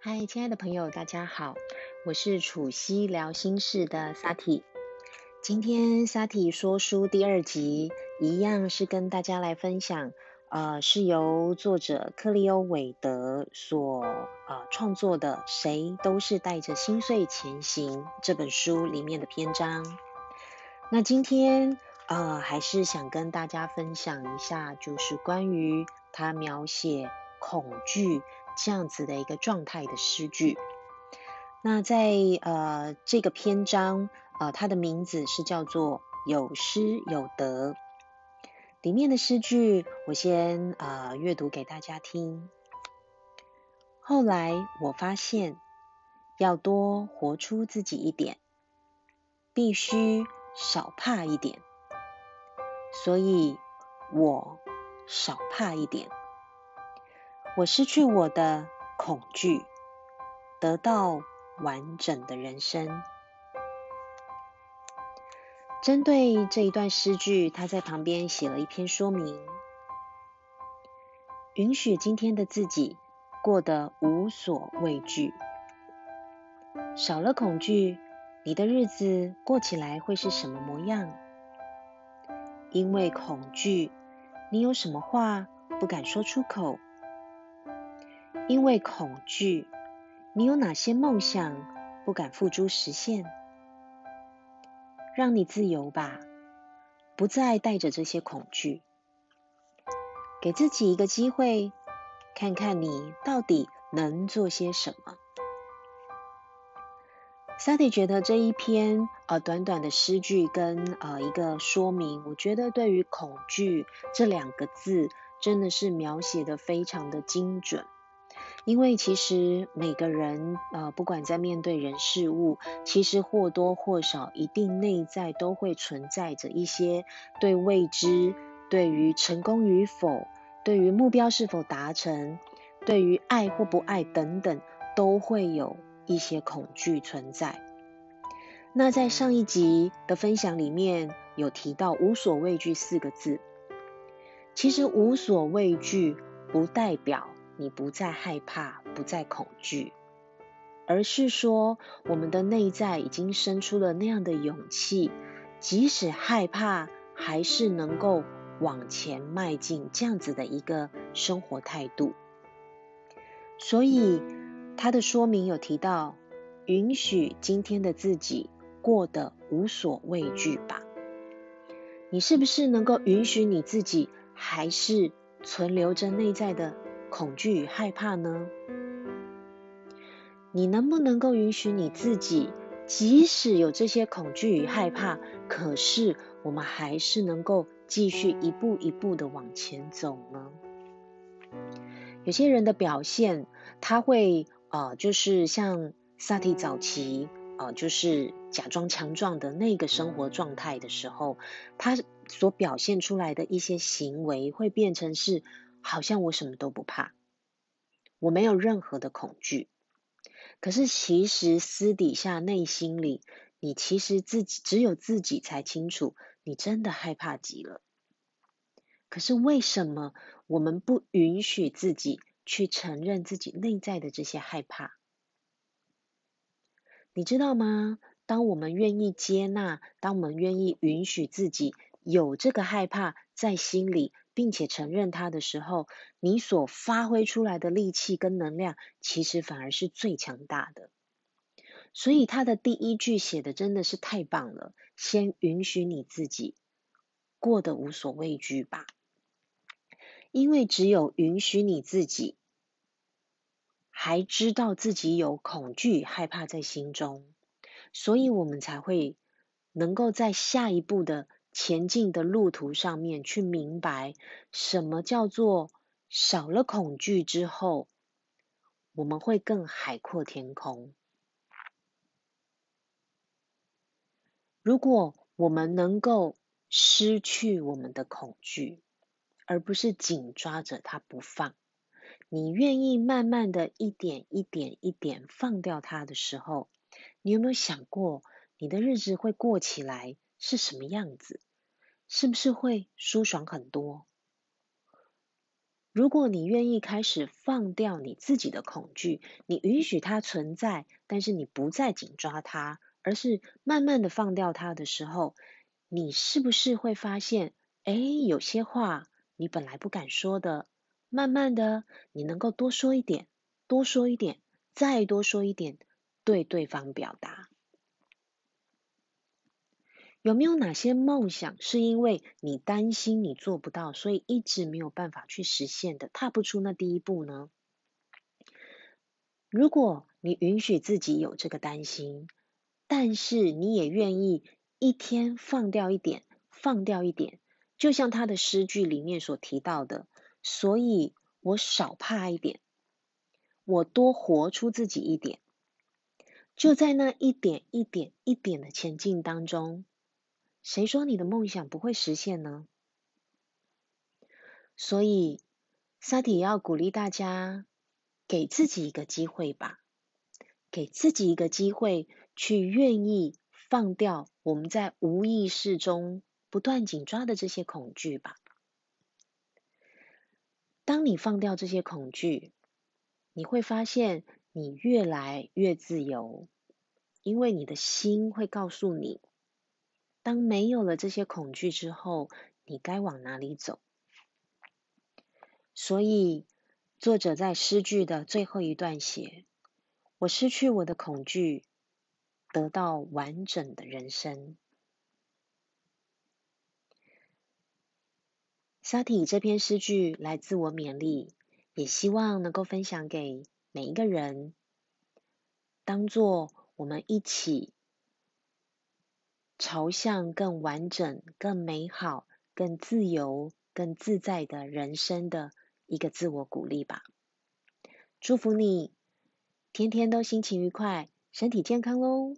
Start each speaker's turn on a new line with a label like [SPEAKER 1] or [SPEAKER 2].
[SPEAKER 1] 嗨，亲爱的朋友，大家好，我是楚西聊心事的萨提。今天萨提说书第二集，一样是跟大家来分享，呃，是由作者克利欧韦德所呃创作的《谁都是带着心碎前行》这本书里面的篇章。那今天呃，还是想跟大家分享一下，就是关于他描写恐惧这样子的一个状态的诗句。那在呃这个篇章，呃，它的名字是叫做有失有得。里面的诗句，我先呃阅读给大家听。后来我发现，要多活出自己一点，必须。少怕一点，所以我少怕一点。我失去我的恐惧，得到完整的人生。针对这一段诗句，他在旁边写了一篇说明：允许今天的自己过得无所畏惧，少了恐惧。你的日子过起来会是什么模样？因为恐惧，你有什么话不敢说出口？因为恐惧，你有哪些梦想不敢付诸实现？让你自由吧，不再带着这些恐惧，给自己一个机会，看看你到底能做些什么。萨蒂觉得这一篇呃短短的诗句跟呃一个说明，我觉得对于恐惧这两个字真的是描写的非常的精准。因为其实每个人呃不管在面对人事物，其实或多或少一定内在都会存在着一些对未知、对于成功与否、对于目标是否达成、对于爱或不爱等等，都会有。一些恐惧存在。那在上一集的分享里面有提到“无所畏惧”四个字。其实“无所畏惧”不代表你不再害怕、不再恐惧，而是说我们的内在已经生出了那样的勇气，即使害怕，还是能够往前迈进这样子的一个生活态度。所以。他的说明有提到，允许今天的自己过得无所畏惧吧。你是不是能够允许你自己还是存留着内在的恐惧与害怕呢？你能不能够允许你自己，即使有这些恐惧与害怕，可是我们还是能够继续一步一步的往前走呢？有些人的表现，他会。呃，就是像萨提早期，呃，就是假装强壮的那个生活状态的时候，他所表现出来的一些行为，会变成是好像我什么都不怕，我没有任何的恐惧。可是其实私底下内心里，你其实自己只有自己才清楚，你真的害怕极了。可是为什么我们不允许自己？去承认自己内在的这些害怕，你知道吗？当我们愿意接纳，当我们愿意允许自己有这个害怕在心里，并且承认它的时候，你所发挥出来的力气跟能量，其实反而是最强大的。所以他的第一句写的真的是太棒了，先允许你自己过得无所畏惧吧。因为只有允许你自己，还知道自己有恐惧、害怕在心中，所以我们才会能够在下一步的前进的路途上面去明白，什么叫做少了恐惧之后，我们会更海阔天空。如果我们能够失去我们的恐惧，而不是紧抓着它不放。你愿意慢慢的一点一点一点放掉它的时候，你有没有想过你的日子会过起来是什么样子？是不是会舒爽很多？如果你愿意开始放掉你自己的恐惧，你允许它存在，但是你不再紧抓它，而是慢慢的放掉它的时候，你是不是会发现，哎，有些话你本来不敢说的，慢慢的你能够多说一点，多说一点，再多说一点，对对方表达。有没有哪些梦想是因为你担心你做不到，所以一直没有办法去实现的，踏不出那第一步呢？如果你允许自己有这个担心，但是你也愿意一天放掉一点，放掉一点，就像他的诗句里面所提到的，所以我少怕一点，我多活出自己一点，就在那一点一点一点的前进当中。谁说你的梦想不会实现呢？所以，萨提要鼓励大家，给自己一个机会吧，给自己一个机会，去愿意放掉我们在无意识中不断紧抓的这些恐惧吧。当你放掉这些恐惧，你会发现你越来越自由，因为你的心会告诉你。当没有了这些恐惧之后，你该往哪里走？所以，作者在诗句的最后一段写：“我失去我的恐惧，得到完整的人生。”沙提这篇诗句来自我勉励，也希望能够分享给每一个人，当做我们一起。朝向更完整、更美好、更自由、更自在的人生的一个自我鼓励吧。祝福你，天天都心情愉快，身体健康喽！